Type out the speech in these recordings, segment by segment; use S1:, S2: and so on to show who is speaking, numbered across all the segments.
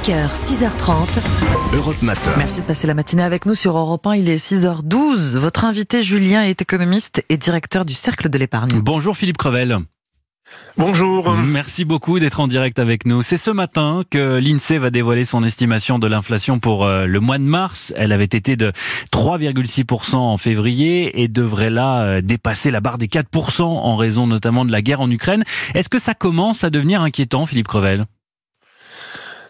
S1: 5h, 6h30.
S2: Europe Matin.
S3: Merci de passer la matinée avec nous sur Europe 1. Il est 6h12. Votre invité Julien est économiste et directeur du Cercle de l'épargne.
S4: Bonjour Philippe Crevel.
S5: Bonjour.
S4: Merci beaucoup d'être en direct avec nous. C'est ce matin que l'INSEE va dévoiler son estimation de l'inflation pour euh, le mois de mars. Elle avait été de 3,6% en février et devrait là euh, dépasser la barre des 4% en raison notamment de la guerre en Ukraine. Est-ce que ça commence à devenir inquiétant, Philippe Crevel?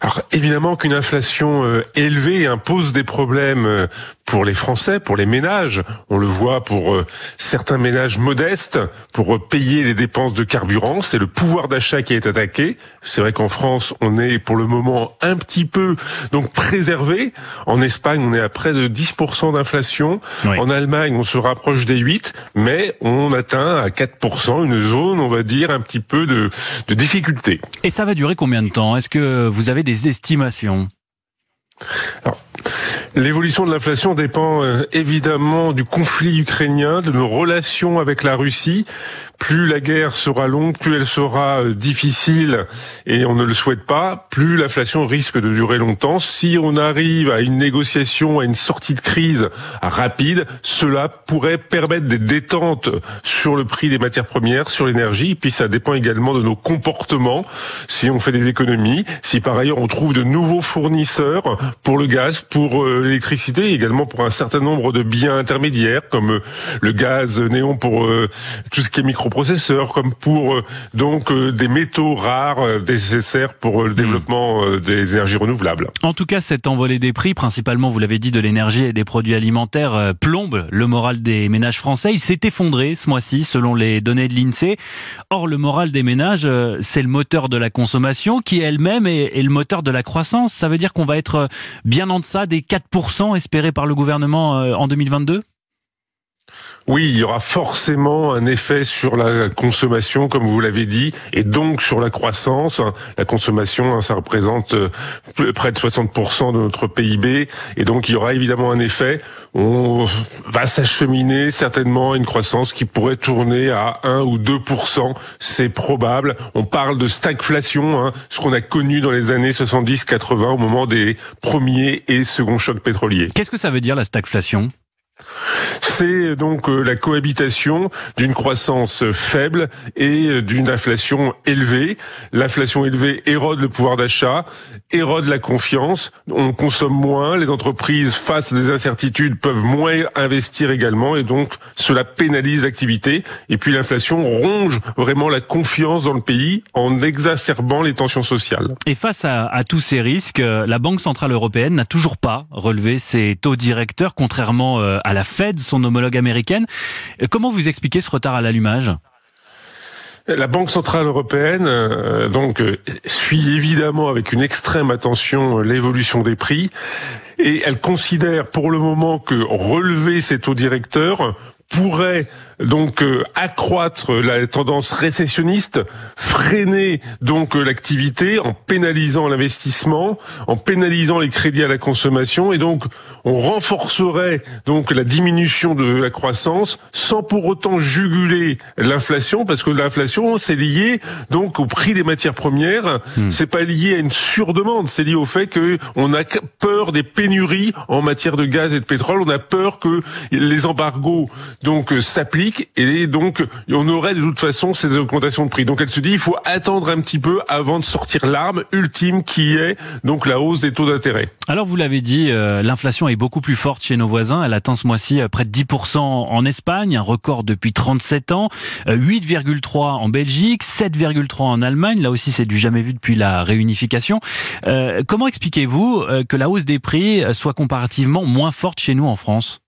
S5: Alors évidemment qu'une inflation euh, élevée impose des problèmes euh, pour les Français, pour les ménages. On le voit pour euh, certains ménages modestes, pour payer les dépenses de carburant. C'est le pouvoir d'achat qui est attaqué. C'est vrai qu'en France, on est pour le moment un petit peu donc préservé. En Espagne, on est à près de 10% d'inflation. En Allemagne, on se rapproche des 8, mais on atteint à 4% une zone, on va dire, un petit peu de, de difficulté.
S4: Et ça va durer combien de temps? Est-ce que vous avez des des estimations
S5: L'évolution de l'inflation dépend euh, évidemment du conflit ukrainien, de nos relations avec la Russie. Plus la guerre sera longue, plus elle sera euh, difficile, et on ne le souhaite pas, plus l'inflation risque de durer longtemps. Si on arrive à une négociation, à une sortie de crise rapide, cela pourrait permettre des détentes sur le prix des matières premières, sur l'énergie, puis ça dépend également de nos comportements, si on fait des économies, si par ailleurs on trouve de nouveaux fournisseurs pour le gaz, pour euh, l'électricité, également pour un certain nombre de biens intermédiaires comme euh, le gaz néon pour tout ce qui est microprocesseurs, comme pour donc des métaux rares nécessaires pour le hmm. développement des énergies renouvelables.
S4: En tout cas, cette envolée des prix, principalement, vous l'avez dit, de l'énergie et des produits alimentaires, plombe le moral des ménages français. Il s'est effondré ce mois-ci, selon les données de l'INSEE. Or, le moral des ménages, c'est le moteur de la consommation, qui elle-même est, le moteur de la croissance. Ça veut dire qu'on va être bien en deçà des 4% espérés par le gouvernement euh, en 2022
S5: oui, il y aura forcément un effet sur la consommation, comme vous l'avez dit, et donc sur la croissance. La consommation, hein, ça représente euh, près de 60% de notre PIB, et donc il y aura évidemment un effet. On va s'acheminer certainement à une croissance qui pourrait tourner à 1 ou 2%, c'est probable. On parle de stagflation, hein, ce qu'on a connu dans les années 70-80 au moment des premiers et seconds chocs pétroliers.
S4: Qu'est-ce que ça veut dire la stagflation?
S5: C'est donc euh, la cohabitation d'une croissance faible et euh, d'une inflation élevée. L'inflation élevée érode le pouvoir d'achat, érode la confiance, on consomme moins, les entreprises face à des incertitudes peuvent moins investir également et donc cela pénalise l'activité et puis l'inflation ronge vraiment la confiance dans le pays en exacerbant les tensions sociales.
S4: Et face à, à tous ces risques, euh, la Banque Centrale Européenne n'a toujours pas relevé ses taux directeurs contrairement à la Fed, son homologue américaine. Comment vous expliquez ce retard à l'allumage?
S5: La Banque centrale européenne euh, donc euh, suit évidemment avec une extrême attention euh, l'évolution des prix et elle considère pour le moment que relever ces taux directeurs pourrait donc euh, accroître la tendance récessionniste, freiner donc euh, l'activité en pénalisant l'investissement, en pénalisant les crédits à la consommation. Et donc on renforcerait donc la diminution de la croissance sans pour autant juguler l'inflation parce que l'inflation c'est lié donc au prix des matières premières, hmm. c'est pas lié à une surdemande, c'est lié au fait que on a peur des pénuries en matière de gaz et de pétrole, on a peur que les embargos donc euh, et donc on aurait de toute façon ces augmentations de prix. Donc elle se dit il faut attendre un petit peu avant de sortir l'arme ultime qui est donc la hausse des taux d'intérêt.
S4: Alors vous l'avez dit, euh, l'inflation est beaucoup plus forte chez nos voisins. Elle atteint ce mois-ci euh, près de 10% en Espagne, un record depuis 37 ans, 8,3 en Belgique, 7,3 en Allemagne. Là aussi c'est du jamais vu depuis la réunification. comment expliquez-vous que la hausse des prix soit comparativement moins forte chez nous en France?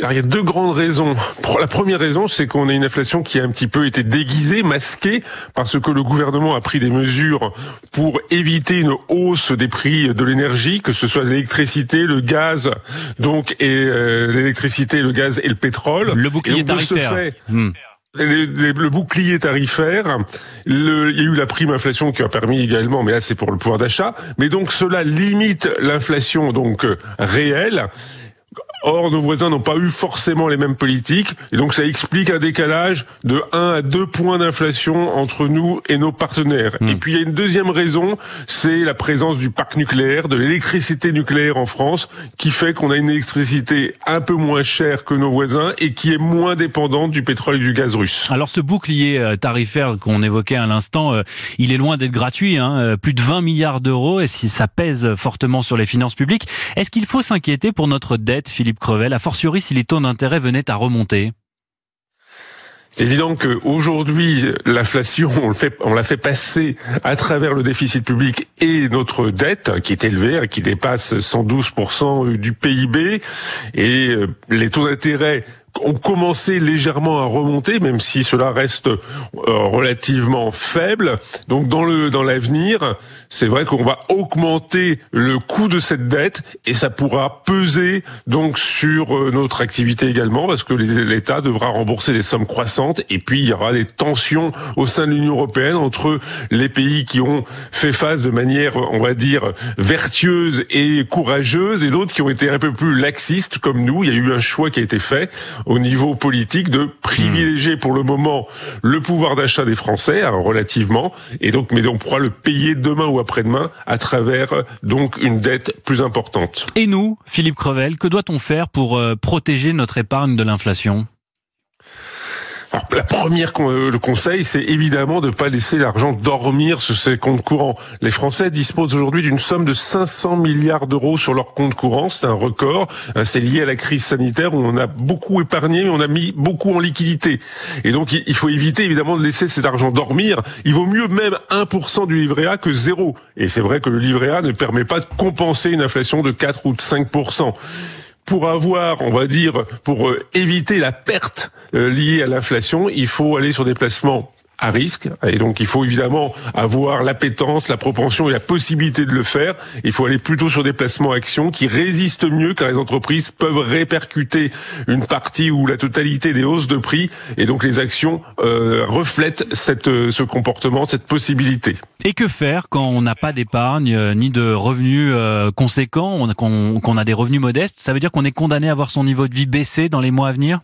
S5: Alors, il y a deux grandes raisons. La première raison, c'est qu'on a une inflation qui a un petit peu été déguisée, masquée, parce que le gouvernement a pris des mesures pour éviter une hausse des prix de l'énergie, que ce soit l'électricité, le gaz, donc et euh, l'électricité, le gaz et le pétrole.
S4: Le bouclier tarifaire.
S5: Hmm. le bouclier tarifaire, le, il y a eu la prime inflation qui a permis également, mais là c'est pour le pouvoir d'achat. Mais donc cela limite l'inflation donc euh, réelle Or, nos voisins n'ont pas eu forcément les mêmes politiques, et donc ça explique un décalage de 1 à 2 points d'inflation entre nous et nos partenaires. Hmm. Et puis il y a une deuxième raison, c'est la présence du parc nucléaire, de l'électricité nucléaire en France, qui fait qu'on a une électricité un peu moins chère que nos voisins et qui est moins dépendante du pétrole et du gaz russe.
S4: Alors ce bouclier euh, tarifaire qu'on évoquait à l'instant, euh, il est loin d'être gratuit, hein, euh, plus de 20 milliards d'euros, et si ça pèse fortement sur les finances publiques, est-ce qu'il faut s'inquiéter pour notre dette, Philippe Crevel, a fortiori si les taux d'intérêt venaient à remonter.
S5: C'est évident qu'aujourd'hui, l'inflation, on, l'a fait passer à travers le déficit public et notre dette, qui est élevée, hein, qui dépasse 112% du PIB, et les taux d'intérêt ont commencé légèrement à remonter, même si cela reste euh, relativement faible. Donc dans le dans l'avenir, c'est vrai qu'on va augmenter le coût de cette dette et ça pourra peser donc sur euh, notre activité également parce que l'État devra rembourser des sommes croissantes et puis il y aura des tensions au sein de l'Union européenne entre les pays qui ont fait face de manière, on va dire, vertueuse et courageuse et d'autres qui ont été un peu plus laxistes comme nous. Il y a eu un choix qui a été fait au niveau politique de privilégier pour le moment le pouvoir d'achat des Français, hein, relativement, et donc mais on pourra le payer demain ou après-demain à travers donc une dette plus importante.
S4: Et nous, Philippe Crevel, que doit-on faire pour euh, protéger notre épargne de l'inflation?
S5: Alors, la première euh, le conseil, c'est évidemment de ne pas laisser l'argent dormir sur ses comptes courants. Les Français disposent aujourd'hui d'une somme de 500 milliards d'euros sur leurs comptes courants. C'est un record. Hein, c'est lié à la crise sanitaire où on a beaucoup épargné, mais on a mis beaucoup en liquidité. Et donc, il faut éviter évidemment de laisser cet argent dormir. Il vaut mieux même 1% du livret A que zéro. Et c'est vrai que le livret A ne permet pas de compenser une inflation de 4 ou de 5% pour avoir, on va dire, pour euh, éviter la perte euh, liée à l'inflation, il faut aller sur des placements à risque. Et donc, il faut évidemment avoir l'appétence, la propension et la possibilité de le faire. Il faut aller plutôt sur des placements actions qui résistent mieux car les entreprises peuvent répercuter une partie ou la totalité des hausses de prix. Et donc, les actions euh, reflètent cette, ce comportement, cette possibilité.
S4: Et que faire quand on n'a pas d'épargne euh, ni de revenus euh, conséquents, qu'on a des revenus modestes? Ça veut dire qu'on est condamné à voir son niveau de vie baisser dans les mois à venir?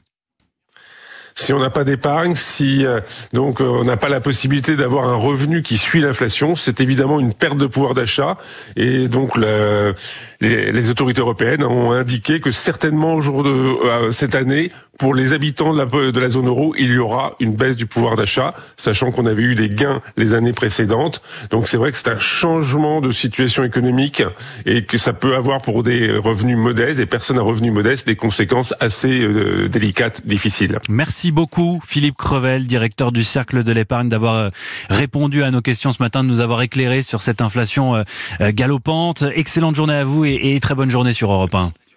S5: Si on n'a pas d'épargne, si euh, donc on n'a pas la possibilité d'avoir un revenu qui suit l'inflation, c'est évidemment une perte de pouvoir d'achat. Et donc les, les, autorités européennes ont indiqué que certainement au jour de cette année, pour les habitants de la, zone euro, il y aura une baisse du pouvoir d'achat, sachant qu'on avait eu des gains les années précédentes. Donc c'est vrai que c'est un changement de situation économique et que ça peut avoir pour des revenus modestes, des personnes à revenus modestes, des conséquences assez euh, délicates, difficiles.
S4: Merci beaucoup Philippe Crevel, directeur du Cercle de l'épargne, d'avoir euh, répondu à nos questions ce matin, de nous avoir éclairé sur cette inflation euh, galopante. Excellente journée à vous et, et très bonne journée sur Europe 1.